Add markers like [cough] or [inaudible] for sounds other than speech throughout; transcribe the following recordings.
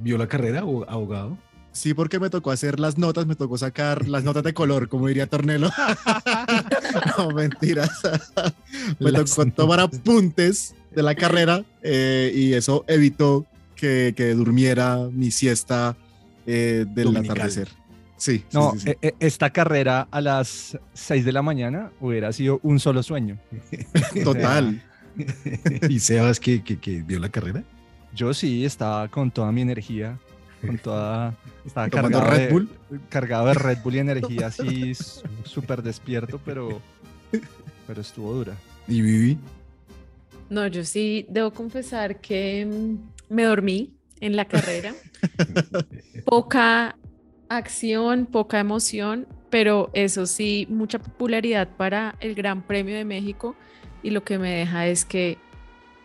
¿Vio la carrera, abo- abogado? Sí, porque me tocó hacer las notas, me tocó sacar las notas de color, como diría Tornelo. [laughs] no, mentiras. [laughs] me Las tocó tomar apuntes de la carrera eh, y eso evitó que, que durmiera mi siesta eh, del Dominical. atardecer. Sí, No, sí, sí. e- e- esta carrera a las 6 de la mañana hubiera sido un solo sueño. total. [laughs] ¿Y Sebas que, que, que vio la carrera? Yo sí estaba con toda mi energía, con toda... Estaba [laughs] cargado Red de, Bull. cargado de Red Bull y energía así súper despierto, pero, pero estuvo dura. ¿Y Vivi? No, yo sí debo confesar que mm, me dormí en la carrera. [laughs] poca acción, poca emoción, pero eso sí, mucha popularidad para el Gran Premio de México y lo que me deja es que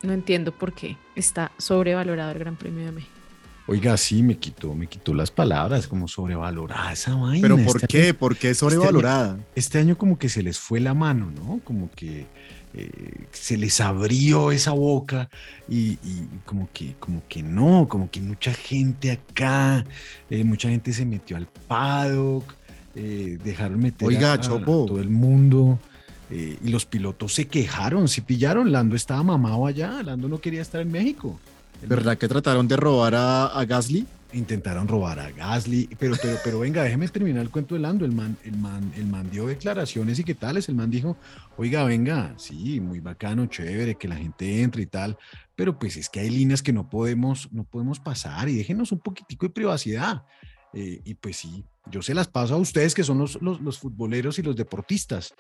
no entiendo por qué está sobrevalorado el Gran Premio de México. Oiga, sí, me quitó, me quitó las palabras, como sobrevalorada esa vaina. Pero ¿por Este qué? año- ¿Por qué sobrevalorada? Este año como que se les fue la mano, ¿no? Como que eh, se les abrió esa boca y, y como que como que no, como que mucha gente acá, eh, mucha gente se metió al paddock, eh, dejaron meter Oiga, a, todo el mundo. Eh, y los pilotos se quejaron, se pillaron, Lando estaba mamado allá, Lando no quería estar en México. ¿Verdad que trataron de robar a, a Gasly? intentaron robar a Gasly, pero, pero, pero venga, déjeme terminar el cuento de Lando. El man, el man, el man dio declaraciones y qué tales. El man dijo, oiga, venga, sí, muy bacano, chévere, que la gente entre y tal, pero pues es que hay líneas que no podemos, no podemos pasar y déjenos un poquitico de privacidad. Eh, y pues sí, yo se las paso a ustedes que son los, los, los futboleros y los deportistas,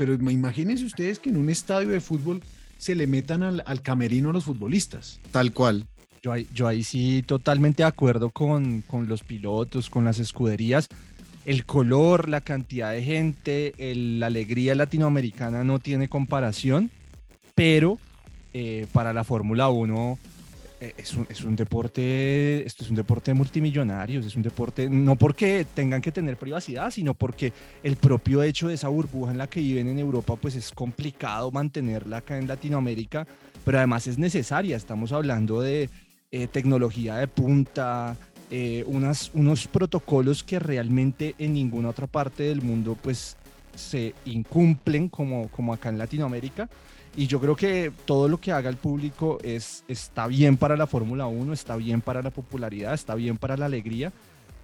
pero imagínense ustedes que en un estadio de fútbol se le metan al, al camerino a los futbolistas. Tal cual. Yo ahí, yo ahí sí totalmente de acuerdo con, con los pilotos, con las escuderías. El color, la cantidad de gente, el- la alegría latinoamericana no tiene comparación, pero eh, para la Fórmula 1 eh, es un, es un deporte, esto es un deporte de multimillonarios, es un deporte, no porque tengan que tener privacidad, sino porque el propio hecho de esa burbuja en la que viven en Europa, pues es complicado mantenerla acá en Latinoamérica, pero además es necesaria, estamos hablando de eh, tecnología de punta, eh, unos protocolos que realmente en ninguna otra parte del mundo pues se incumplen como, como acá en Latinoamérica. Y yo creo que todo lo que haga el público es, está bien para la Fórmula 1, está bien para la popularidad, está bien para la alegría,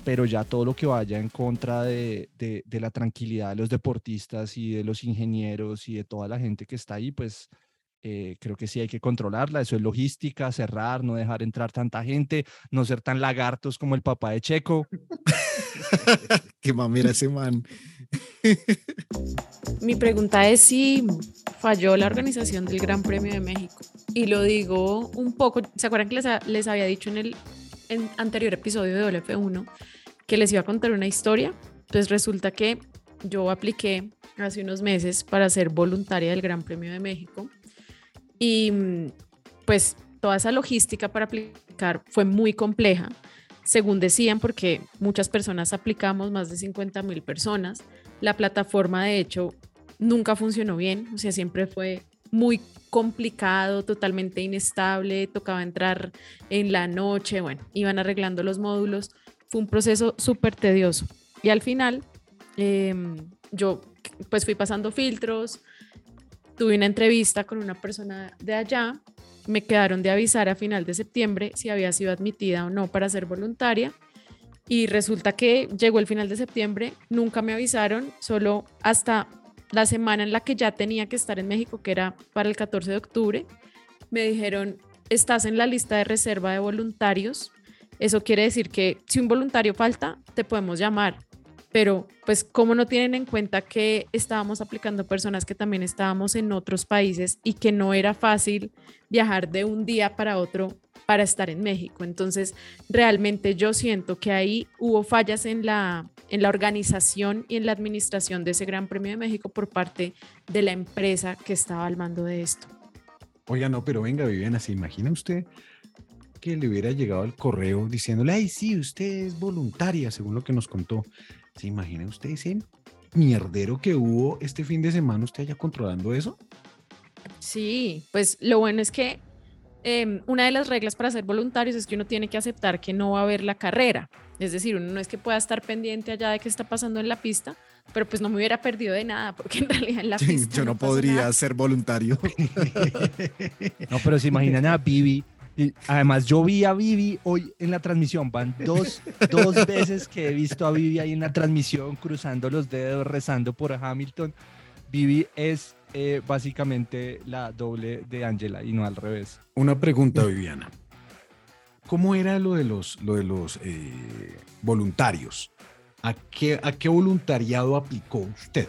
pero ya todo lo que vaya en contra de, de- de la tranquilidad de los deportistas y de los ingenieros y de toda la gente que está ahí, pues eh, creo que sí hay que controlarla. Eso es logística, cerrar, no dejar entrar tanta gente, no ser tan lagartos como el papá de Checo. [laughs] Qué mamera ese man. Mi pregunta es si falló la organización del Gran Premio de México. Y lo digo un poco, ¿se acuerdan que les, ha- les había dicho en el anterior episodio de WF1 que les iba a contar una historia? Pues resulta que yo apliqué hace unos meses para ser voluntaria del Gran Premio de México y mm, pues toda esa logística para aplicar fue muy compleja, según decían, porque muchas personas aplicamos, más de 50 mil personas. La plataforma, de hecho, nunca funcionó bien, o sea, siempre fue muy complicado, totalmente inestable, tocaba entrar en la noche, bueno, iban arreglando los módulos, fue un proceso súper tedioso. Y al final, em, yo pues fui pasando filtros, tuve una entrevista con una persona de allá me quedaron de avisar a final de septiembre si había sido admitida o no para ser voluntaria. Y resulta que llegó el final de septiembre, nunca me avisaron, solo hasta la semana en la que ya tenía que estar en México, que era para el 14 de octubre, me dijeron, estás en la lista de reserva de voluntarios. Eso quiere decir que si un voluntario falta, te podemos llamar. Pero pues como no tienen en cuenta que estábamos aplicando personas que también estábamos en otros países y que no era fácil viajar de un día para otro para estar en México. Entonces, realmente yo siento que ahí hubo fallas en la, en la organización y en la administración de ese Gran Premio de México por parte de la empresa que estaba al mando de esto. Oiga, no, pero venga, Viviana, ¿se imagina usted que le hubiera llegado el correo diciéndole, ay, sí, usted es voluntaria, según lo que nos contó? ¿Se imagina usted ese mierdero que hubo este fin de semana, usted allá controlando eso? Sí, pues lo bueno es que em, una de las reglas para ser voluntarios es que uno tiene que aceptar que no va a haber la carrera. Es decir, uno no es que pueda estar pendiente allá de qué está pasando en la pista, pero pues no me hubiera perdido de nada, porque en realidad en la [laughs] Sí, pista yo no, podría nada. ser voluntario. [laughs] No, pero se imaginan a Vivi. y además, yo vi a Vivi hoy en la transmisión. Van dos, dos veces que he visto a Vivi ahí en la transmisión, cruzando los dedos, rezando por Hamilton. Vivi es eh, básicamente la doble de Angela y no al revés. Una pregunta, [laughs] Viviana. ¿Cómo era lo de los, lo de los eh, voluntarios? ¿A qué, ¿A qué voluntariado aplicó usted?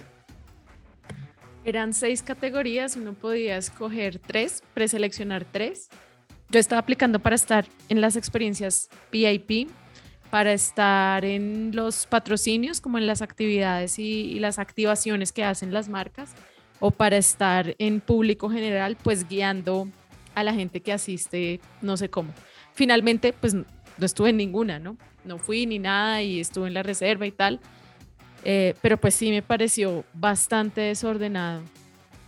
Eran seis categorías, uno podía escoger tres, preseleccionar tres. Yo estaba aplicando para estar en las experiencias VIP, para estar en los patrocinios, como en las actividades y, y las activaciones que hacen las marcas, o para estar en público general, pues guiando a la gente que asiste, no sé cómo. Finalmente, pues no estuve en ninguna, ¿no? No fui ni nada y estuve en la reserva y tal. Eh, pero pues sí me pareció bastante desordenado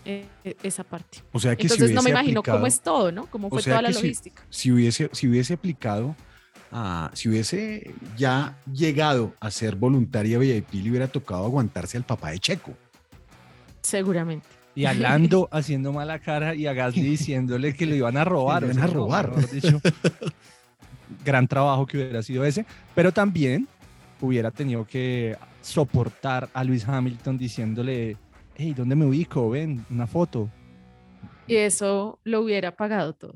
eh, esa parte. O sea que Entonces si no me imagino cómo es todo, ¿no? Cómo o fue sea toda la que si- logística. Si hubiese, si hubiese aplicado, a- si hubiese ya llegado a ser voluntaria VIP, le hubiera tocado aguantarse al papá de Checo. Seguramente. Y a Lando [laughs] haciendo mala cara y a Gasly diciéndole que lo iban a robar. Lo iban a robar. dicho, [laughs] gran trabajo que hubiera sido ese. Pero también hubiera tenido que soportar a Luis Hamilton diciéndole, hey, ¿dónde me ubico? Ven, una foto. Y eso lo hubiera pagado todo.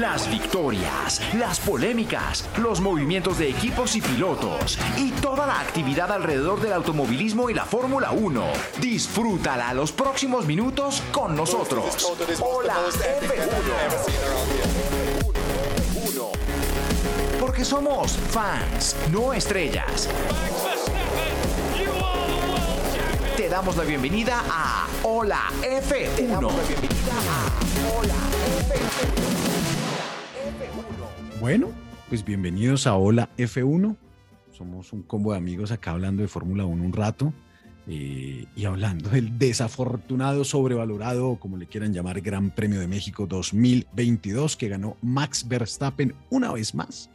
Las victorias, las polémicas, los movimientos de equipos y pilotos y toda la actividad alrededor del automovilismo y la Fórmula 1. Disfrútala los próximos minutos con nosotros. Hola F1. Porque somos fans, no estrellas. Te damos la bienvenida a Hola F1. Bueno, pues bienvenidos a Hola F1. Somos un combo de amigos acá hablando de Fórmula 1 un rato eh, y hablando del desafortunado, sobrevalorado, como le quieran llamar, Gran Premio de México 2022 que ganó Max Verstappen una vez más.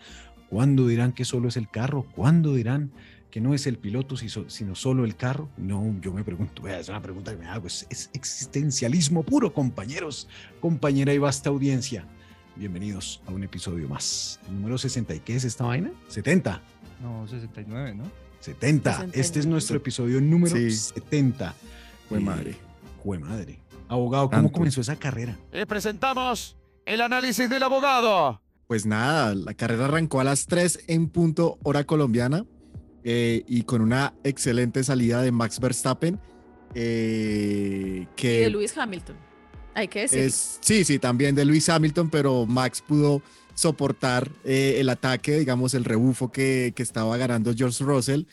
¿Cuándo dirán que solo es el carro? ¿Cuándo dirán que no es el piloto, sino solo el carro? No, yo me pregunto, es una pregunta que me hago, es, es existencialismo puro, compañeros, compañera y vasta audiencia. Bienvenidos a un episodio más. El número 60, ¿y qué es esta vaina? 70. No, 69, ¿no? 70. 69. Este es nuestro episodio número Sí. 70. Fue Eh, madre. Jue madre. Abogado, ¿cómo Tanto. comenzó esa carrera? Les presentamos el análisis del abogado. Pues nada, la carrera arrancó a las 3 en punto hora colombiana eh, y con una excelente salida de Max Verstappen. eh, Y que de Lewis Hamilton. Hay que decir. es, sí, sí, también de Lewis Hamilton, pero Max pudo soportar eh, el ataque, digamos, el rebufo que, que estaba ganando George Russell.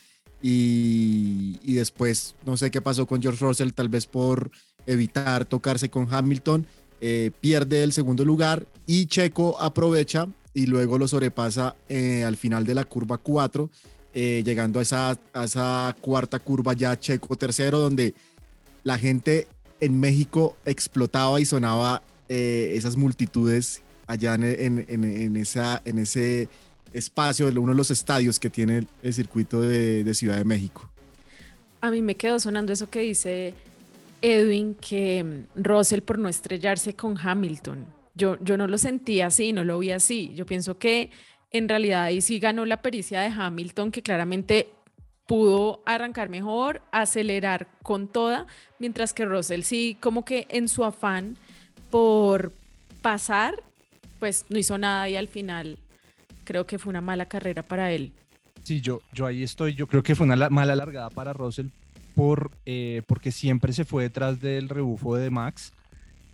Y, y después, no sé qué pasó con George Russell, tal vez por evitar tocarse con Hamilton, eh, pierde el segundo lugar y Checo aprovecha y luego lo sobrepasa eh, al final de la curva 4, eh, llegando a esa, a esa cuarta curva ya Checo tercero, donde la gente en México explotaba y sonaba eh, esas multitudes allá en, en- en- en esa, en ese espacio, uno de los estadios que tiene el, el circuito de, de Ciudad de México. A mí me quedó sonando eso que dice Edwin, que mm, Russell por no estrellarse con Hamilton. Yo, yo no lo sentí así, no lo vi así. Yo pienso que en realidad ahí sí ganó la pericia de Hamilton, que claramente pudo arrancar mejor, acelerar con toda, mientras que Russell sí, como que en su afán por pasar, pues no hizo nada y al final creo que fue una mala carrera para él. Sí, yo, yo ahí estoy. Yo creo que fue una la- mala largada para Russell por, eh, porque siempre se fue detrás del rebufo de Max,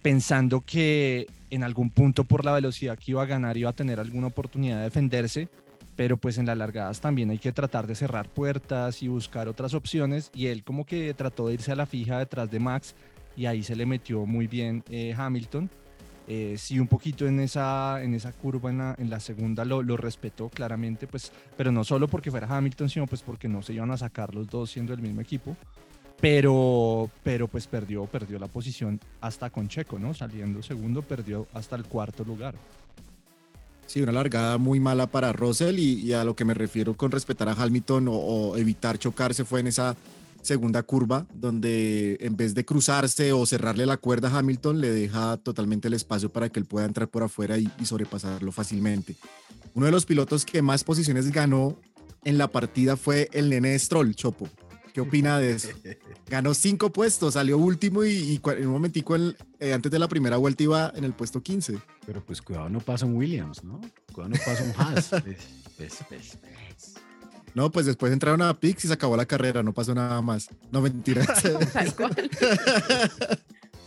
pensando que en algún punto por la velocidad que iba a ganar iba a tener alguna oportunidad de defenderse, pero pues en las largadas también hay que tratar de cerrar puertas y buscar otras opciones y él como que trató de irse a la fija detrás de Max y ahí se le metió muy bien eh, Hamilton. Eh, sí, un poquito en esa, en esa curva, en la, en la segunda lo, lo respetó claramente, pues, pero no solo porque fuera Hamilton, sino pues porque no se iban a sacar los dos siendo el mismo equipo. Pero, pero pues perdió, perdió la posición hasta con Checo, ¿no? Saliendo segundo, perdió hasta el cuarto lugar. Sí, una largada muy mala para Russell y, a lo que me refiero con respetar a Hamilton o, o evitar chocarse fue en esa segunda curva donde en vez de cruzarse o cerrarle la cuerda a Hamilton le deja totalmente el espacio para que él pueda entrar por afuera y, y sobrepasarlo fácilmente. Uno de los pilotos que más posiciones ganó en la partida fue el nene Stroll, Chopo. ¿Qué opina de eso? [laughs] Ganó cinco puestos, salió último y, en un momentico el- eh, antes de la primera vuelta iba en el puesto 15. Pero pues cuidado, no pasa un Williams, ¿no? Cuidado, no pasa un Haas. [laughs] Pues, pues, pues, pues. No, pues después entraron a Pix y se acabó la carrera, no pasó nada más. No, mentira. [laughs] Tal cual.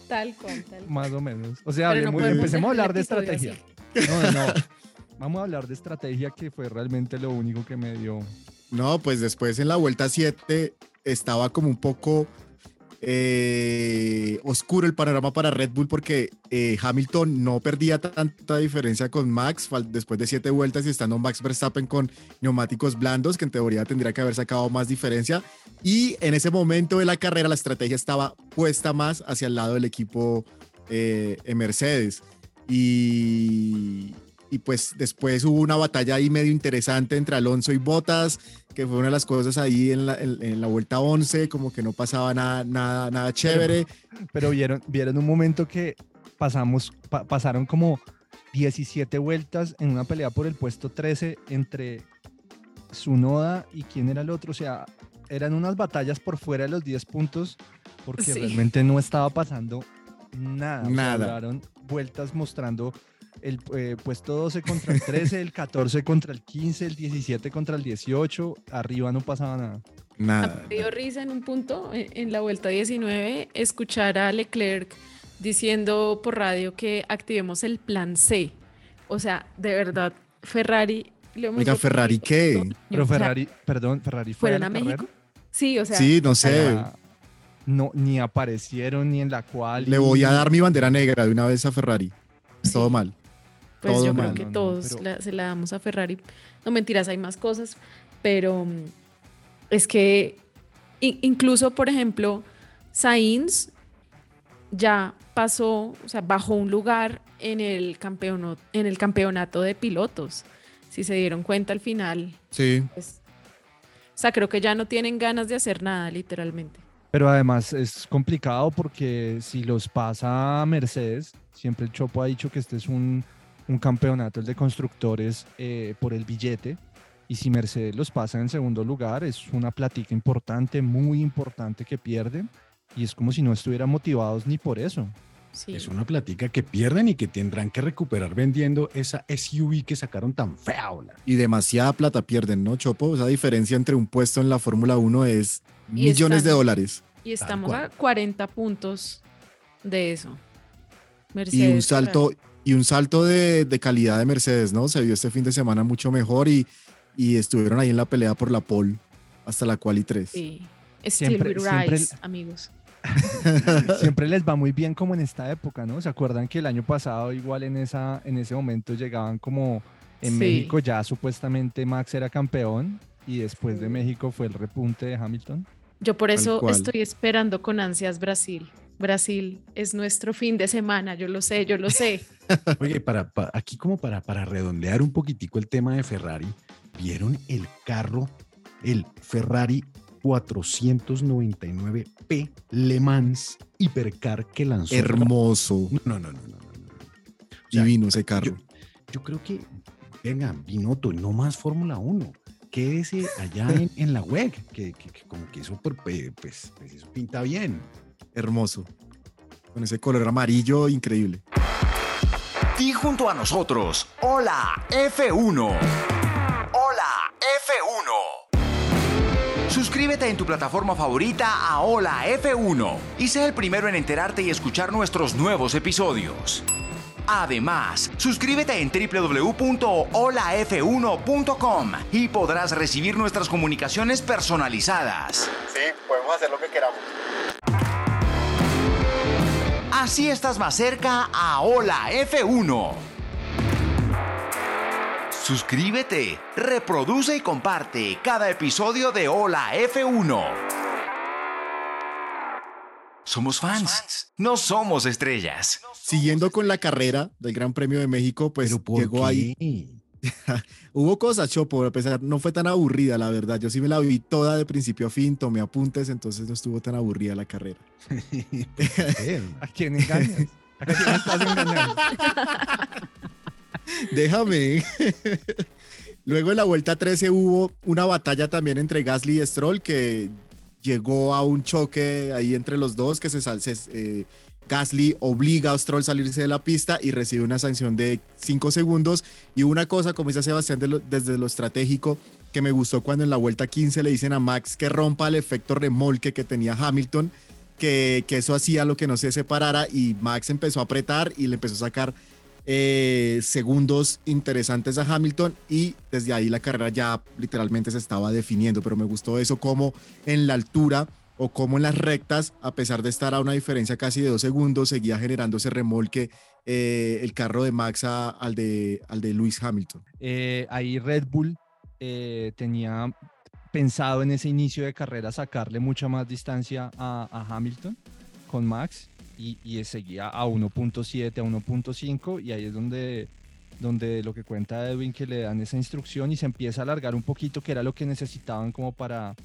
tal cual, tal cual. Más o menos. O sea, Pero no empecemos a hablar de estrategia. No, no. Vamos a hablar de estrategia que fue realmente lo único que me dio. no, pues después en la vuelta 7 estaba como un poco eh, oscuro el panorama para Red Bull porque eh, Hamilton no perdía tanta diferencia con Max después de siete vueltas y estando Max Verstappen con neumáticos blandos, que en teoría tendría que haber sacado más diferencia. Y en ese momento de la carrera la estrategia estaba puesta más hacia el lado del equipo eh, Mercedes. Y, y pues después hubo una batalla ahí medio interesante entre Alonso y Bottas, que fue una de las cosas ahí en la, en- en la vuelta 11, como que no pasaba nada, nada, nada chévere. Pero vieron, vieron un momento que pasamos, pa- pasaron como 17 vueltas en una pelea por el puesto 13 entre Sunoda y quién era el otro. O sea, eran unas batallas por fuera de los 10 puntos porque Sí. realmente no estaba pasando nada. O sea, Nada. vueltas mostrando el eh, puesto 12 contra el 13, el 14 contra el 15, el 17 contra el 18. Arriba no pasaba nada. Nada. Me dio risa en un punto, en, en la vuelta 19, escuchar a Leclerc diciendo por radio que activemos el plan C. O sea, de verdad, Ferrari... lo hemos Oiga, ¿Ferrari qué? Pero O sea, Ferrari, perdón, Ferrari fue ¿Fueron a carrera. México? Sí, o sea, Sí, no sé. no, ni aparecieron ni en la cual. Le voy a dar mi bandera negra de una vez a Ferrari. Sí. Todo mal. Pues todo yo mal. creo que No, no, todos pero- la- se la damos a Ferrari. No mentiras, hay más cosas, pero mm, es que incluso, por ejemplo, Sainz ya pasó, o sea, bajó un lugar en el, campeono- en el campeonato de pilotos. Si se dieron cuenta al final, Sí. pues, o sea, creo que ya no tienen ganas de hacer nada, literalmente. Pero además es complicado porque si los pasa Mercedes, siempre el Chopo ha dicho que este es un, un campeonato, el de constructores, eh, por el billete. Y si Mercedes los pasa en segundo lugar, es una platica importante, muy importante que pierden. Y es como si no estuvieran motivados ni por eso. Sí. Es una platica que pierden y que tendrán que recuperar vendiendo esa SUV que sacaron tan fea. hola. Y demasiada plata pierden, ¿no, Chopo? Esa diferencia entre un puesto en la Fórmula 1 es Y millones de dólares. Y estamos a 40 puntos de eso. Y un salto. Y un salto de, de calidad de Mercedes, ¿no? Se vio este fin de semana mucho mejor y, y estuvieron ahí en la pelea por la pole hasta la quali 3. Sí. Still Siempre- we siempre rise, amigos. [laughs] [laughs] Siempre les va muy bien como en esta época, ¿no? ¿Se acuerdan que el año pasado igual en, esa, en ese momento llegaban como en Sí. México ya supuestamente Max era campeón y después de Sí. México fue el repunte de Hamilton? Yo por eso estoy esperando con ansias Brasil. Brasil es nuestro fin de semana, yo lo sé, yo lo sé. [laughs] Oye, para, pa- aquí como para, para redondear un poquitico el tema de Ferrari, ¿vieron el carro, el Ferrari 499P Le Mans Hipercar que lanzó? Hermoso, No, no, no, no, no. no, no. O sea, divino ese carro. Yo creo que, venga, Binotto, no más Fórmula 1. Quédese allá en, en la web, que, que- que como que eso, por- pues, pues, pues eso pinta bien. Hermoso. Con ese color amarillo increíble. Di junto a nosotros, hola F1. Hola F1. Suscríbete en tu plataforma favorita a Hola F1 y sé el primero en enterarte y escuchar nuestros nuevos episodios. Además, suscríbete en www.holaf1.com y podrás recibir nuestras comunicaciones personalizadas. Sí, podemos hacer lo que queramos. Así estás más cerca a Hola F1. Suscríbete, reproduce y comparte cada episodio de Hola F1. Somos fans, no somos estrellas. Siguiendo con la carrera del Gran Premio de México, pues Pero ¿por llegó ahí. [laughs] Hubo cosas, Chopo, a pesar, no fue tan aburrida, la verdad. Yo sí me la vi toda de principio a fin, tomé apuntes, entonces no estuvo tan aburrida la carrera. ¿A quién engañas? ¿A quién estás engañando? [laughs] Déjame. Luego en la vuelta 13 hubo una batalla también entre Gasly y Stroll que llegó a un choque ahí entre los dos que se, sal- se- eh, Gasly obliga a Stroll a salirse de la pista y recibe una sanción de 5 segundos. Y una cosa, como dice Sebastián desde lo estratégico, que me gustó cuando en la vuelta 15 le dicen a Max que rompa el efecto remolque que tenía Hamilton, que, que eso hacía lo que no se separara y Max empezó a apretar y le empezó a sacar eh, segundos interesantes a Hamilton y desde ahí la carrera ya literalmente se estaba definiendo, pero me gustó eso como en la altura o como en las rectas, a pesar de estar a una diferencia casi de dos segundos, seguía generando ese remolque eh, el carro de Max al, de, al de Lewis Hamilton. Eh, ahí Red Bull eh, tenía pensado en ese inicio de carrera sacarle mucha más distancia a, Hamilton con Max y, seguía a 1.7, a 1.5 y ahí es donde, donde lo que cuenta Edwin que le dan esa instrucción y se empieza a alargar un poquito que era lo que necesitaban como para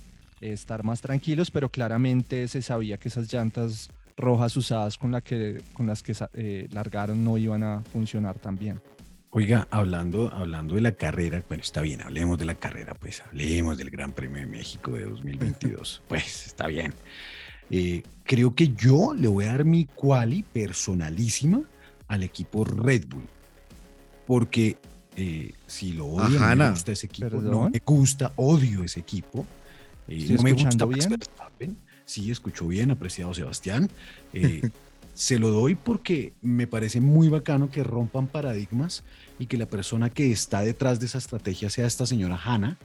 estar más tranquilos, pero claramente se sabía que esas llantas rojas usadas con, la que, con las que eh, largaron no iban a funcionar tan bien. Oiga, hablando, hablando de la carrera, bueno, está bien, hablemos de la carrera, pues hablemos del Gran Premio de México de 2022. [laughs] pues está bien. Eh, creo que yo le voy a dar mi quali personalísima al equipo Red Bull. Porque eh, si lo odio, no me gusta ese equipo, no ¿Perdón? me gusta, odio ese equipo. Eh, ¿Estoy no me gusta bien? Verstappen. Sí, escuchó bien, apreciado Sebastián. Eh, [laughs] se lo doy porque me parece muy bacano que rompan paradigmas y que la persona que está detrás de esa estrategia sea esta señora Hanna.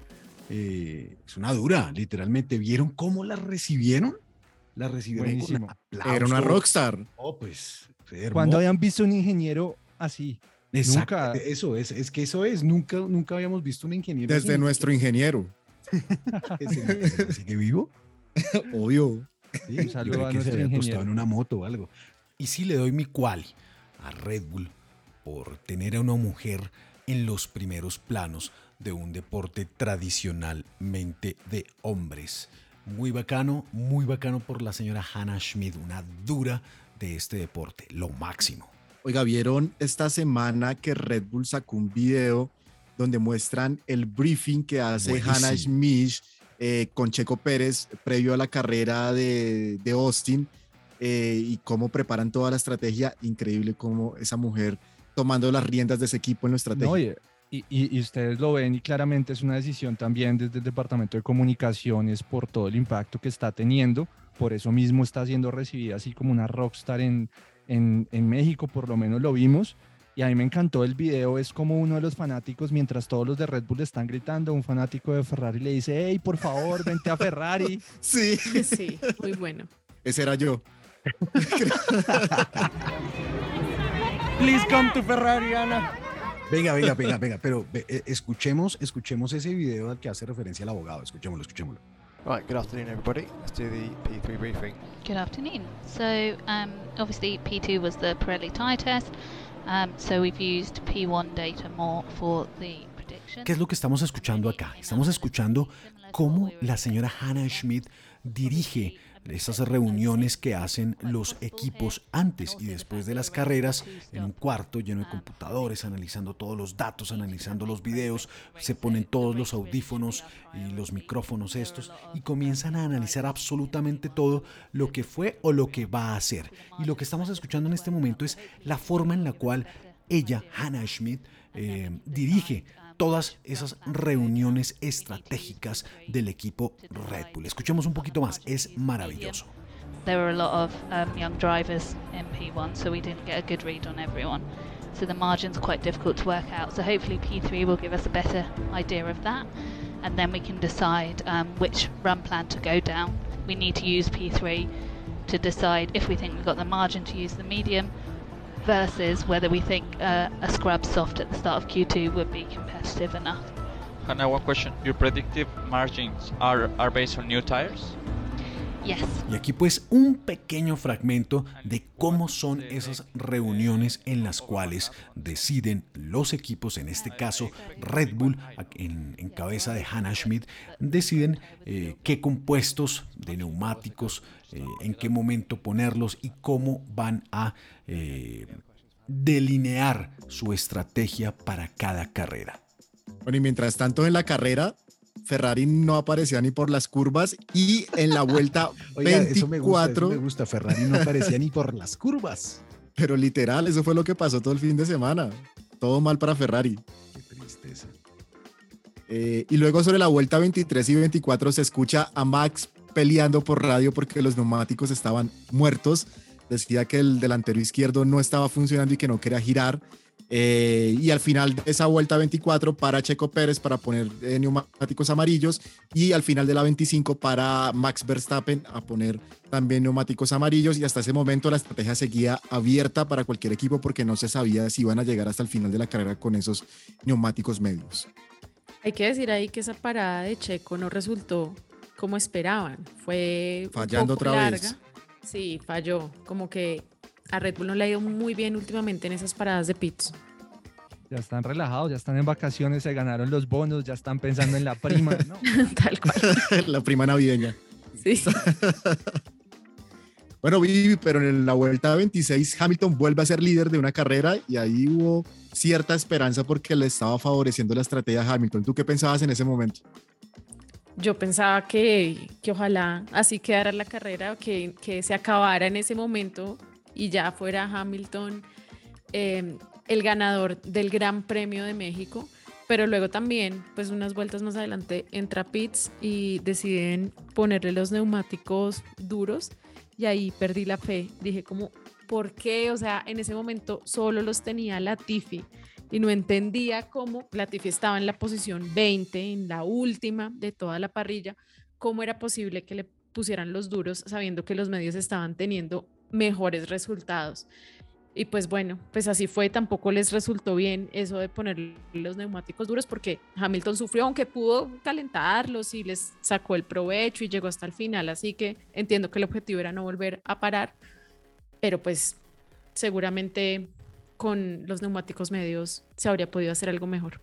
Eh, es una dura, literalmente. ¿Vieron cómo la recibieron? La recibieron Buenísimo. con aplausos. Era una rockstar. Oh, pues, Cuando habían visto un ingeniero así? Exacto, nunca- Eso es, es que eso es. Nunca, nunca habíamos visto un ingeniero. Desde así. nuestro ingeniero. [laughs] ¿Sigue vivo? [laughs] Obvio. Sí, Un yo a que se había acostado ingeniero. en una moto o algo. Y sí le doy mi quali a Red Bull por tener a una mujer en los primeros planos de un deporte tradicionalmente de hombres. Muy bacano, muy bacano por la señora Hannah Schmidt, una dura de este deporte, lo máximo. Oiga, ¿vieron esta semana que Red Bull sacó un video donde muestran el briefing que hace Buenísimo. Hannah Schmidt eh, con Checo Pérez previo a la carrera de, de Austin eh, y cómo preparan toda la estrategia? Increíble cómo esa mujer tomando las riendas de ese equipo en la estrategia. No, y- y- y ustedes lo ven y claramente es una decisión también desde el Departamento de Comunicaciones por todo el impacto que está teniendo. Por eso mismo está siendo recibida así como una rockstar en, en, en México, por lo menos lo vimos. Y a mí me encantó el video, es como uno de los fanáticos, mientras todos los de Red Bull están gritando, un fanático de Ferrari le dice, hey, por favor, vente a Ferrari. [laughs] Sí, Sí, muy bueno. ese era yo. Please come to Ferrari, Ana. Venga, venga, venga, venga, pero eh, escuchemos, escuchemos ese video al que hace referencia el abogado. Escuchémoslo, escuchémoslo. Right, good afternoon, everybody. Let's do the P3 briefing. Good afternoon. So, um, obviously, P2 was the Pirelli tyre test, um, so we've used P1 data more for the prediction. ¿Qué es lo que estamos escuchando acá? Estamos escuchando cómo la señora Hannah Schmidt dirige esas reuniones que hacen los equipos antes y después de las carreras en un cuarto lleno de computadores, analizando todos los datos, analizando los videos, se ponen todos los audífonos y los micrófonos estos y comienzan a analizar absolutamente todo lo que fue o lo que va a hacer. Y lo que estamos escuchando en este momento es la forma en la cual ella, Hannah Schmidt, eh, dirige todas esas reuniones estratégicas del equipo Red Bull. Escuchemos un poquito más, es maravilloso. There were a lot of um, young drivers in P1, so we didn't get a good read on everyone. So the margin's quite difficult to work out. So hopefully P3 will give us a better idea of that, and then we can decide um, which run plan to go down. We need to use P3 to decide if we think we've got the margin to use the medium versus whether we think uh, a scrub soft at the start of Q2 would be competitive enough. Hannah, one question. Your predictive margins are, are based on new tires? Yes. Y aquí pues un pequeño fragmento de cómo son esas reuniones en las cuales deciden los equipos, en este caso Red Bull, en, en cabeza de Hannah Schmidt, deciden eh, qué compuestos de neumáticos, eh, en qué momento ponerlos y cómo van a eh, delinear su estrategia para cada carrera. Bueno, y mientras tanto en la carrera, Ferrari no aparecía ni por las curvas y en la vuelta [laughs] Oiga, 24. Eso me, gusta, eso me gusta, Ferrari no aparecía ni por las curvas. [laughs] Pero literal, eso fue lo que pasó todo el fin de semana. Todo mal para Ferrari. Qué tristeza. Eh, y luego sobre la vuelta 23 y 24 se escucha a Max peleando por radio porque los neumáticos estaban muertos. Decía que el delantero izquierdo no estaba funcionando y que no quería girar. Eh, y al final de esa vuelta 24 para Checo Pérez para poner eh, neumáticos amarillos y al final de la 25 para Max Verstappen a poner también neumáticos amarillos y hasta ese momento la estrategia seguía abierta para cualquier equipo porque no se sabía si iban a llegar hasta el final de la carrera con esos neumáticos medios. Hay que decir ahí que esa parada de Checo no resultó como esperaban. Fue un Fallando poco otra larga. vez. Sí, falló. Como que a Red Bull no le ha ido muy bien últimamente en esas paradas de pits. Ya están relajados, ya están en vacaciones, se ganaron los bonos, ya están pensando en la prima. ¿no? [laughs] Tal cual. [laughs] la prima navideña. Sí. [laughs] Bueno, Vivi, pero en la vuelta 26 Hamilton vuelve a ser líder de una carrera y ahí hubo cierta esperanza porque le estaba favoreciendo la estrategia a Hamilton. ¿Tú qué pensabas en ese momento? Yo pensaba que, que ojalá así quedara la carrera, que, que se acabara en ese momento y ya fuera Hamilton eh, el ganador del Gran Premio de México. Pero luego también, pues unas vueltas más adelante, entra Pitts y deciden ponerle los neumáticos duros y ahí perdí la fe. Dije como, ¿por qué? O sea, en ese momento solo los tenía Latifi y no entendía cómo Latifi estaba en la posición 20, en la última de toda la parrilla, cómo era posible que le pusieran los duros sabiendo que los medios estaban teniendo mejores resultados. Y pues bueno, pues así fue, tampoco les resultó bien eso de poner los neumáticos duros porque Hamilton sufrió, aunque pudo calentarlos y les sacó el provecho y llegó hasta el final, así que entiendo que el objetivo era no volver a parar, pero pues seguramente con los neumáticos medios se habría podido hacer algo mejor.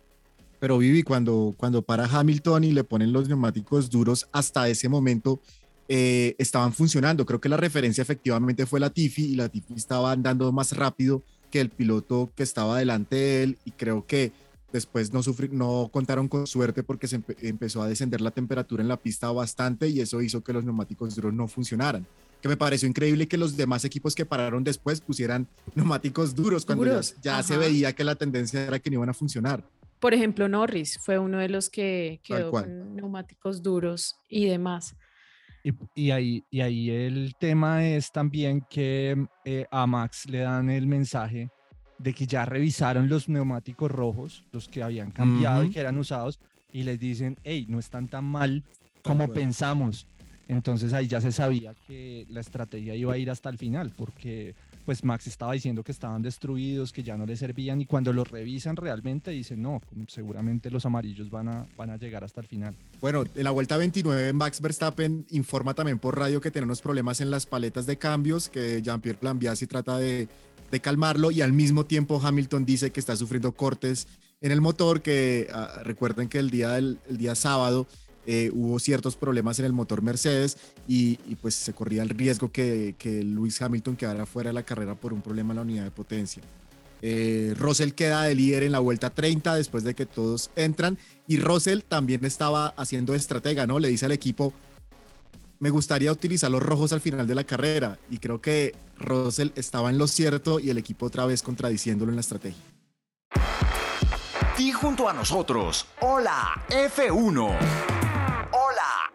Pero Vivi, cuando, cuando para Hamilton y le ponen los neumáticos duros, hasta ese momento eh, estaban funcionando. Creo que la referencia efectivamente fue la Tiffy y la Tiffy estaba andando más rápido que el piloto que estaba delante de él y creo que después no, sufri no contaron con suerte porque se empe empezó a descender la temperatura en la pista bastante y eso hizo que los neumáticos duros no funcionaran. Que me pareció increíble que los demás equipos que pararon después pusieran neumáticos duros cuando Duros, ya, ya se veía que la tendencia era que no iban a funcionar. Por ejemplo, Norris fue uno de los que quedó con neumáticos duros y demás. Y, y ahí, y ahí el tema es también que eh, a Max le dan el mensaje de que ya revisaron los neumáticos rojos, los que habían cambiado y que eran usados, y les dicen, hey, no están tan mal como pensamos. Entonces ahí ya se sabía que la estrategia iba a ir hasta el final, porque pues Max estaba diciendo que estaban destruidos, que ya no le servían y cuando los revisan realmente dicen, no, seguramente los amarillos van a, van a llegar hasta el final. Bueno, en la vuelta 29 Max Verstappen informa también por radio que tiene unos problemas en las paletas de cambios, que Jean-Pierre Lambiasi trata de, de calmarlo y al mismo tiempo Hamilton dice que está sufriendo cortes en el motor, que ah, recuerden que el día, del, el día sábado eh, hubo ciertos problemas en el motor Mercedes y, pues se corría el riesgo que, que Lewis Hamilton quedara fuera de la carrera por un problema en la unidad de potencia. Eh, Russell queda de líder en la vuelta 30 después de que todos entran y Russell también estaba haciendo estratega, ¿no? Le dice al equipo, me gustaría utilizar los rojos al final de la carrera y creo que Russell estaba en lo cierto y el equipo otra vez contradiciéndolo en la estrategia. Y junto a nosotros, hola F1.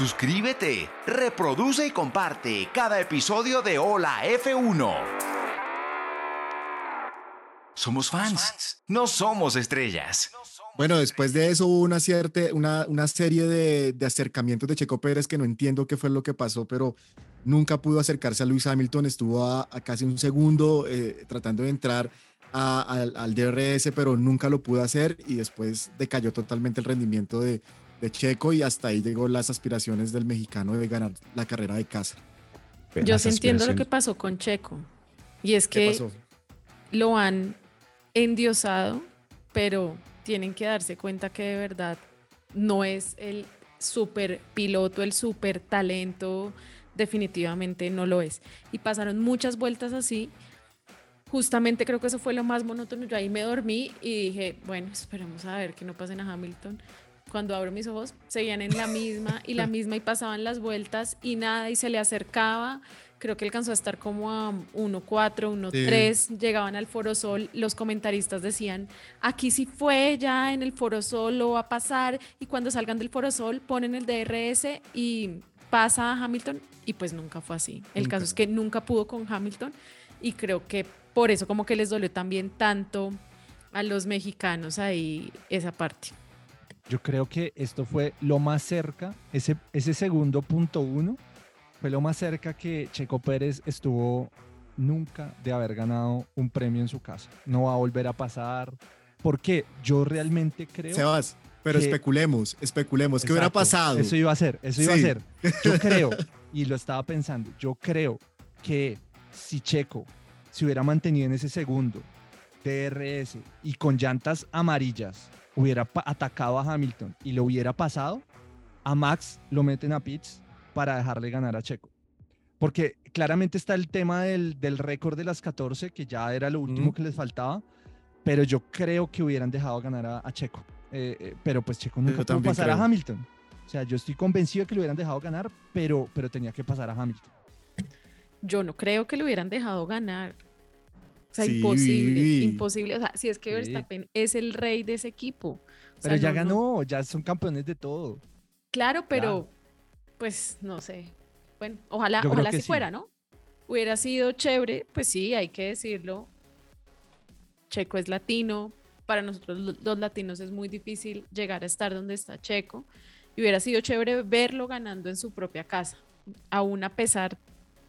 Suscríbete, reproduce y comparte cada episodio de Hola F1. Somos fans, no somos estrellas. Bueno, después de eso hubo una, una, una serie de, acercamientos de Checo Pérez que no entiendo qué fue lo que pasó, pero nunca pudo acercarse a Luis Hamilton, estuvo a, casi un segundo eh, tratando de entrar al, DRS, pero nunca lo pudo hacer y después decayó totalmente el rendimiento de, de Checo y hasta ahí llegó las aspiraciones del mexicano de ganar la carrera de casa. Yo sí entiendo lo que pasó con Checo y es que lo han endiosado, pero tienen que darse cuenta que de verdad no es el super piloto, el super talento, definitivamente no lo es. Y pasaron muchas vueltas así. Justamente creo que eso fue lo más monótono. Yo ahí me dormí y dije, bueno, esperemos a ver que no pasen a Hamilton cuando abro mis ojos, seguían en la misma y la [laughs] misma y pasaban las vueltas y nada y se le acercaba. Creo que alcanzó a estar como a 1.4, 1.3, llegaban al Foro Sol, los comentaristas decían, aquí sí fue ya en el Foro Sol, lo va a pasar y cuando salgan del Foro Sol ponen el DRS y pasa a Hamilton y pues nunca fue así. El caso es que nunca pudo con Hamilton y creo que por eso como que les dolió también tanto a los mexicanos ahí esa parte. Yo creo que esto fue lo más cerca, ese, ese segundo punto uno, fue lo más cerca que Checo Pérez estuvo nunca de haber ganado un premio en su casa. No va a volver a pasar. Porque yo realmente creo. Sebas, pero especulemos, especulemos. ¿Qué hubiera pasado? Eso iba a ser, eso iba a ser. Yo [laughs] creo, y lo estaba pensando, yo creo que si Checo se hubiera mantenido en ese segundo DRS y con llantas amarillas hubiera atacado a Hamilton y lo hubiera pasado, a Max lo meten a pits para dejarle ganar a Checo. Porque claramente está el tema del, del récord de las 14, que ya era lo último que les faltaba, pero yo creo que hubieran dejado ganar a, Checo. Eh, eh, pero pues Checo nunca pudo pasar a Hamilton. O sea, yo estoy convencido de que lo hubieran dejado ganar, pero, pero tenía que pasar a Hamilton. Yo no creo que lo hubieran dejado ganar. O sea, imposible, imposible. O sea, si es que Verstappen es el rey de ese equipo. pero ya ganó, ya son campeones de todo. Claro, pero pues no sé. Bueno, ojalá, ojalá si fuera, ¿no? Hubiera sido chévere, pues sí, hay que decirlo. Checo es latino, para nosotros los latinos es muy difícil llegar a estar donde está Checo. Y hubiera sido chévere verlo ganando en su propia casa, aún a pesar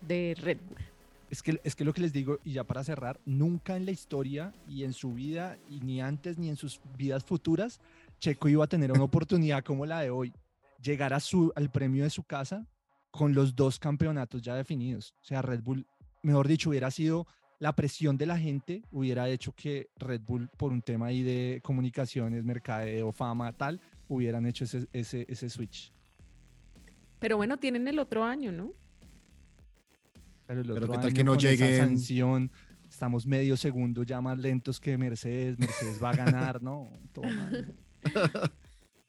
de Red Bull. Es que, es que lo que les digo, y ya para cerrar, nunca en la historia y en su vida, y ni antes ni en sus vidas futuras, Checo iba a tener una [laughs] oportunidad como la de hoy, llegar a su, al premio de su casa con los dos campeonatos ya definidos. O sea, Red Bull, mejor dicho, hubiera sido la presión de la gente, hubiera hecho que Red Bull, por un tema ahí de comunicaciones, mercadeo, fama, tal, hubieran hecho ese, ese, ese switch. Pero bueno, tienen el otro año, ¿no? Pero, qué tal que no llegue sanción, estamos medio segundo ya más lentos que Mercedes, Mercedes va a ganar, ¿no? [laughs]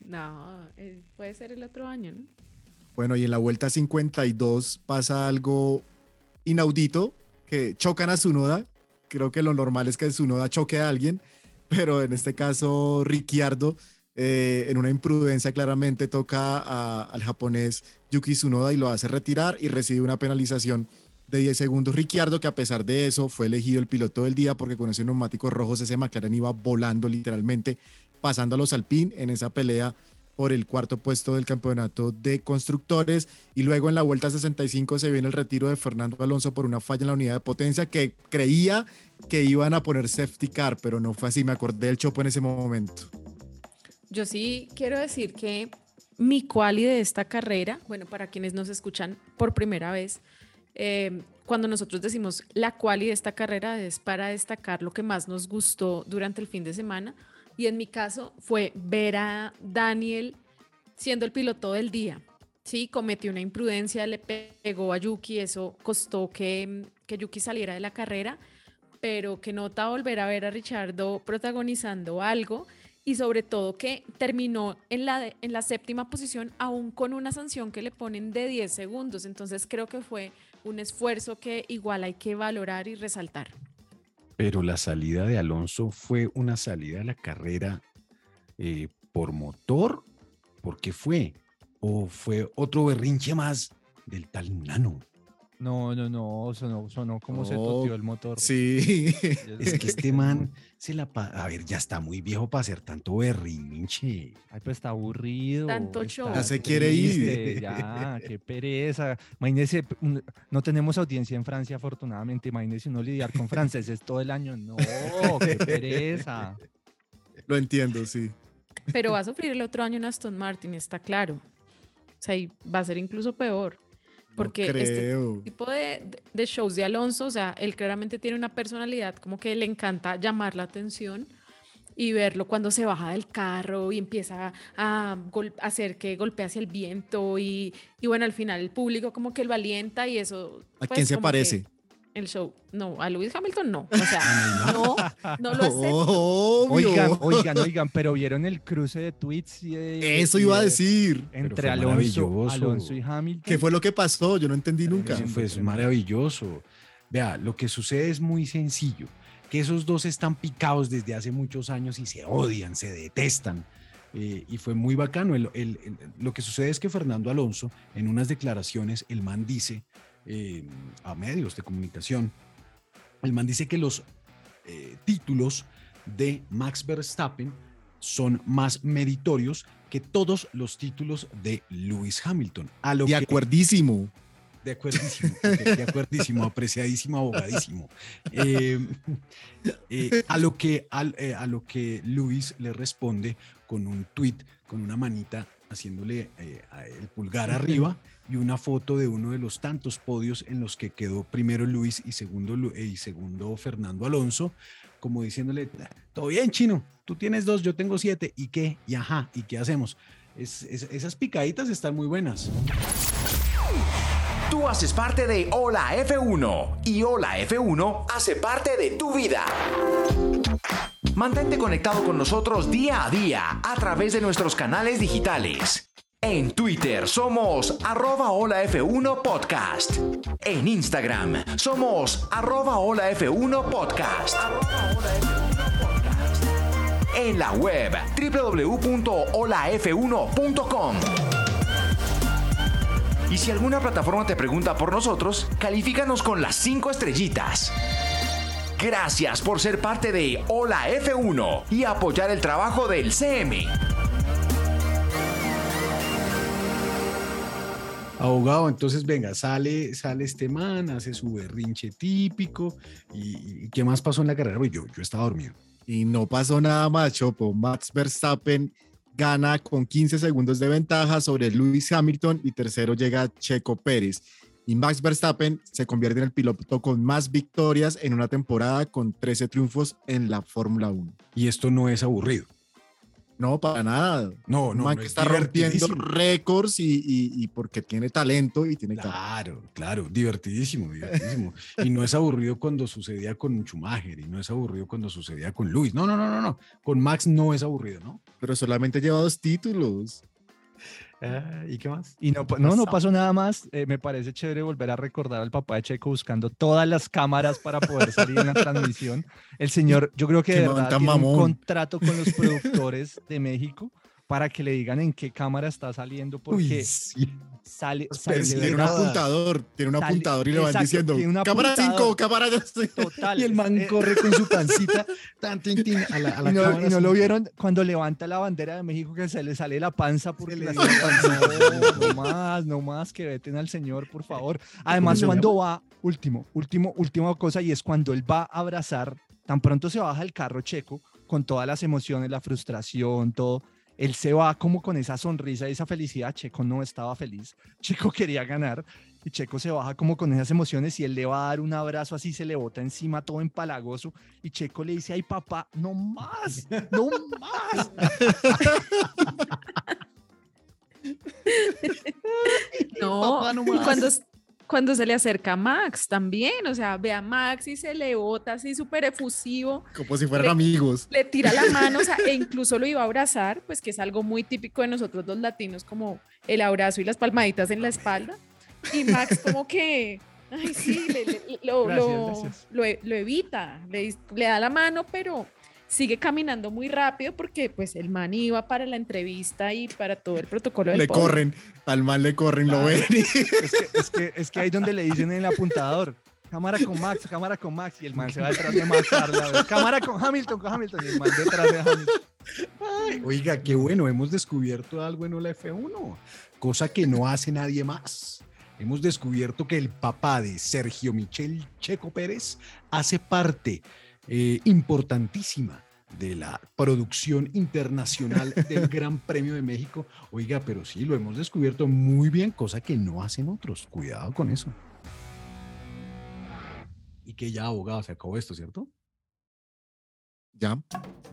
no, eh, puede ser el otro año, ¿no? Bueno, y en la vuelta 52 pasa algo inaudito, que chocan a Zunoda, creo que lo normal es que Tsunoda choque a alguien, pero en este caso Ricciardo, eh, en una imprudencia claramente toca a- al japonés Yuki Tsunoda y lo hace retirar y recibe una penalización de 10 segundos. Ricciardo, que a pesar de eso fue elegido el piloto del día porque con esos neumáticos rojos ese McLaren iba volando literalmente, pasando a los Alpine en esa pelea por el cuarto puesto del campeonato de constructores. Y luego en la vuelta 65 se viene el retiro de Fernando Alonso por una falla en la unidad de potencia que creía que iban a poner safety car, pero no fue así. Me acordé del chopo en ese momento. Yo sí quiero decir que mi quali de esta carrera, bueno, para quienes nos escuchan por primera vez, eh, cuando nosotros decimos la quali de esta carrera es para destacar lo que más nos gustó durante el fin de semana. Y en mi caso fue ver a Daniel siendo el piloto del día. Sí, cometió una imprudencia, le pegó a Yuki, eso costó que, que Yuki saliera de la carrera, pero que nota volver a ver a Richardo protagonizando algo y sobre todo que terminó en la, de- en la séptima posición aún con una sanción que le ponen de 10 segundos. Entonces creo que fue un esfuerzo que igual hay que valorar y resaltar. Pero la salida de Alonso fue una salida de la carrera eh, por motor. ¿Por qué fue? ¿O fue otro berrinche más del tal nano? No, no, no, sonó, sonó como se No, toteó el motor. Sí. [laughs] [laughs] Es que este man se la... pa- A ver, ya está muy viejo para hacer tanto berrinche. Ay, pues está aburrido. Tanto show. Ya se quiere ir. [laughs] Ya, qué pereza. Imagínese, un- no tenemos audiencia en Francia, afortunadamente. Imagínese uno lidiar con franceses todo el año. No, qué pereza. Lo entiendo, sí. Pero va a sufrir el otro año en Aston Martin, está claro. O sea, y va a ser incluso peor. Porque este tipo de, shows de Alonso, o sea, él claramente tiene una personalidad como que le encanta llamar la atención y verlo cuando se baja del carro y empieza a hacer que golpee hacia el viento y, y bueno, al final el público como que lo alienta y eso... ¿A pues, quién se que parece? El show, no, a Lewis Hamilton no, o sea, [laughs] no, no lo acepto. Oigan, oigan, oigan, pero vieron el cruce de tweets y de- Eso y iba a de- decir. entre Alonso. Alonso y Hamilton. ¿Qué fue lo que pasó? Yo no entendí nunca. Fue maravilloso. Vea, lo que sucede es muy sencillo, que esos dos están picados desde hace muchos años y se odian, se detestan. eh, y fue muy bacano. El- el- el- lo que sucede es que Fernando Alonso, en unas declaraciones, el man dice eh, a medios de comunicación, el man dice que los eh, títulos de Max Verstappen son más meritorios que todos los títulos de Lewis Hamilton. A lo De que- acuerdísimo. de acuerdísimo, [laughs] de acuerdísimo, apreciadísimo, abogadísimo. Eh, eh, a, lo que, eh, a lo que Luis le responde con un tweet, con una manita haciéndole a- el pulgar arriba y una foto de uno de los tantos podios en los que quedó primero Luis y segundo, y segundo Fernando Alonso, como diciéndole, todo bien chino, tú tienes dos, yo tengo siete, ¿y qué? Y ajá, ¿y qué hacemos? Es- esas picaditas están muy buenas. Tú haces parte de Hola F1 y Hola F1 hace parte de tu vida. Mantente conectado con nosotros día a día a través de nuestros canales digitales. En Twitter somos arroba Hola F1 Podcast. En Instagram somos arroba Hola F1 Podcast. En la web www.holaf1.com. Y si alguna plataforma te pregunta por nosotros, califícanos con las 5 estrellitas. Gracias por ser parte de Hola F1 y apoyar el trabajo del CM. Abogado, entonces venga, sale, sale este man, hace su berrinche típico. ¿Y, qué más pasó en la carrera? Pues yo, yo estaba dormido. Y no pasó nada más, Chopo. Max Verstappen gana con 15 segundos de ventaja sobre Lewis Hamilton y tercero llega Checo Pérez. Y Max Verstappen se convierte en el piloto con más victorias en una temporada con 13 triunfos en la Fórmula 1. Y esto no es aburrido. No, para nada. No, no, man no que es está rompiendo récords y, y- y porque tiene talento y tiene talento. Claro, claro, divertidísimo, divertidísimo. Y no es aburrido cuando sucedía con Schumacher y no es aburrido cuando sucedía con Luis. No, no, no, no, no. Con Max no es aburrido, ¿no? Pero solamente lleva dos títulos. Ah, ¿Y qué más? Y no, no, no pasó nada más. Eh, me parece chévere volver a recordar al papá de Checo buscando todas las cámaras para poder salir en la transmisión. El señor, yo creo que de verdad tiene un contrato con los productores de México para que le digan en qué cámara está saliendo porque sale, sale de Tiene un apuntador, tiene un apuntador y le van diciendo, cámara 5, apuntador. cámara 2. [laughs] Total. Y el man eh, corre con su pancita [laughs] tan, tin, tin, a la, a la y no, cámara y no lo vieron cuando levanta la bandera de México que se le sale la panza porque le panza. no, no más, no más que veten al señor, por favor. Además, cuando va, último, último, última cosa, y es cuando él va a abrazar, tan pronto se baja el carro checo, con todas las emociones, la frustración, todo. Él se va como con esa sonrisa y esa felicidad. Checo no estaba feliz. [laughs] Checo quería ganar. Y Checo se baja como con esas emociones y él le va a dar un abrazo así, se le bota encima todo empalagoso. Y Checo le dice, ay papá, no más, no más. [laughs] [laughs] No, papá, no y más. cuando, cuando se le acerca a Max también, o sea, ve a Max y se le bota así súper efusivo, Como si fueran Le- amigos. le tira la [laughs] mano, o sea, e incluso lo iba a abrazar, pues que es algo muy típico de nosotros los latinos, como el abrazo y las palmaditas en la espalda. Y Max como que, ay, sí, le- le- lo, Gracias, lo- gracias. lo e- lo evita, le da la mano, pero sigue caminando muy rápido porque pues el man iba para la entrevista y para todo el protocolo del Le corren, al man le corren, lo Claro. ven. y- Es que, es, que, es que ahí donde le dicen en el apuntador, cámara con Max, cámara con Max, y el man se va detrás de Max. cámara con Hamilton, con Hamilton, y el man detrás de Hamilton. Oiga, qué bueno, hemos descubierto algo en la F1, cosa que no hace nadie más. Hemos descubierto que el papá de Sergio Michel Checo Pérez hace parte eh, importantísima de la producción internacional [laughs] del Gran Premio de México. Oiga, pero sí, lo hemos descubierto muy bien, cosa que no hacen otros. Cuidado con eso. Y que ya, abogado, se acabó esto, ¿cierto? Ya.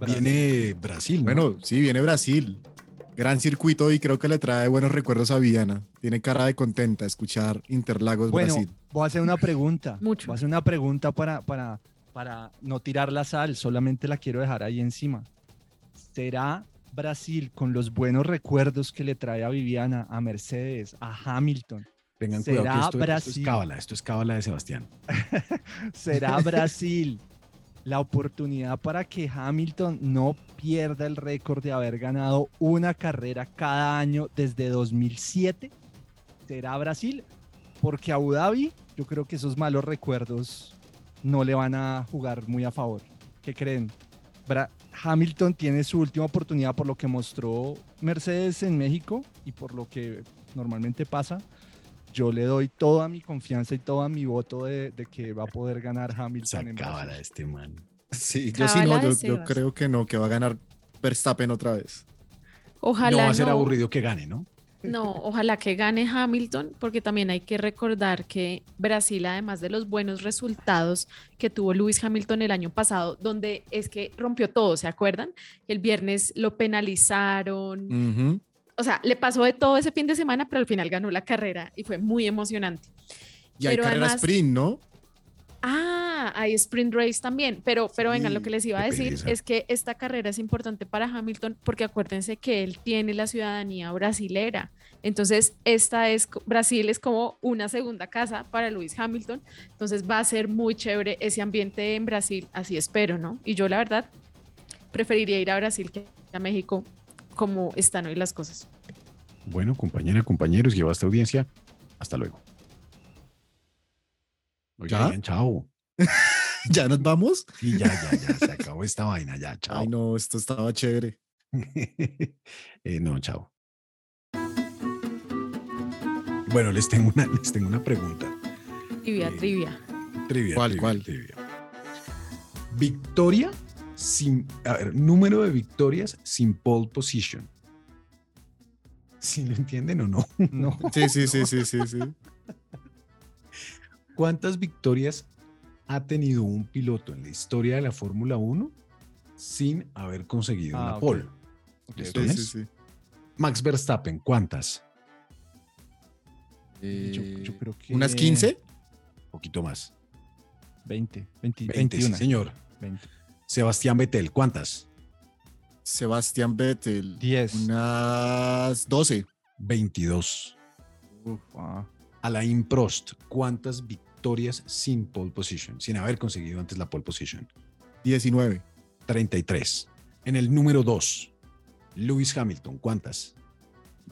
Viene Brasil, ¿no? Bueno, sí, viene Brasil. Gran circuito y creo que le trae buenos recuerdos a Viana. Tiene cara de contenta escuchar Interlagos Bueno, Brasil. voy a hacer una pregunta. Mucho. Voy a hacer una pregunta para, para, para no tirar la sal, solamente la quiero dejar ahí encima. ¿Será Brasil con los buenos recuerdos que le trae a Viviana, a Mercedes, a Hamilton? Tengan cuidado que ¿Será esto, esto es Brasil? cábala, esto es cábala de Sebastián. [laughs] ¿Será Brasil la oportunidad para que Hamilton no pierda el récord de haber ganado una carrera cada año desde 2007? ¿Será Brasil? Porque Abu Dhabi, yo creo que esos malos recuerdos no le van a jugar muy a favor. ¿Qué creen? Bra- Hamilton tiene su última oportunidad por lo que mostró Mercedes en México y por lo que normalmente pasa. Yo le doy toda mi confianza y todo mi voto de, de que va a poder ganar Hamilton en Cábala Brasil. este man. Sí, yo sí no, yo, creo que no, que va a ganar Verstappen otra vez. Ojalá no va a ser no. aburrido que gane, ¿no? No, ojalá que gane Hamilton, porque también hay que recordar que Brasil, además de los buenos resultados que tuvo Lewis Hamilton el año pasado, donde es que rompió todo, ¿se acuerdan? El viernes lo penalizaron, o sea, le pasó de todo ese fin de semana, pero al final ganó la carrera y fue muy emocionante. Y hay Pero carrera además- sprint, ¿no? Hay sprint race también, pero, pero vengan, lo que les iba a decir pereza. es que esta carrera es importante para Hamilton porque acuérdense que él tiene la ciudadanía brasilera. Entonces, esta es, Brasil es como una segunda casa para Lewis Hamilton. Entonces, va a ser muy chévere ese ambiente en Brasil, así espero, ¿no? Y yo, la verdad, preferiría ir a Brasil que a México como están hoy las cosas. Bueno, compañera, compañeros, lleva esta audiencia. Hasta luego. Oiga, ¿Ya? bien, chao. [laughs] [laughs] ¿Ya nos vamos? Sí, ya, ya, ya. Se acabó esta vaina, ya, chao. Ay, no, esto estaba chévere. [laughs] Eh, no, chao. Bueno, les tengo una, les tengo una pregunta. Trivia, Eh, trivia. Trivia. ¿Cuál, trivia, cuál? trivia. Victoria sin. A ver, número de victorias sin pole position. ¿Sí lo entienden o no? [laughs] No. Sí, sí, sí, sí, sí, sí. ¿Cuántas victorias ha tenido un piloto en la historia de la Fórmula 1 sin haber conseguido Ah, una ok. pole? Ok, ¿Listo? Sí, sí, sí. Max Verstappen, ¿cuántas? Yo, Eh, yo creo que. ¿Unas 15? Un poquito más. 20, 20 20, sí, 21. señor. 20. Sebastián Vettel, ¿cuántas? Sebastián Vettel. 10. Unas 12. 22. Uf, ah. Alain Prost, ¿cuántas victorias sin pole position? Sin haber conseguido antes la pole position. 19. 33. En el número 2, Lewis Hamilton, ¿cuántas?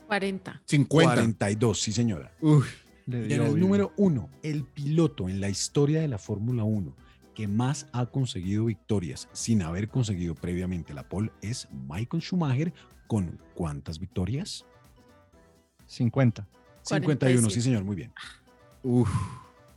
40. 50. 42, sí señora. Uf, Y en el bien. número 1, el piloto en la historia de la Fórmula 1 que más ha conseguido victorias sin haber conseguido previamente la pole es Michael Schumacher con ¿cuántas victorias? 50. 51, sí 47. señor, muy bien. uf.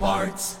Parts.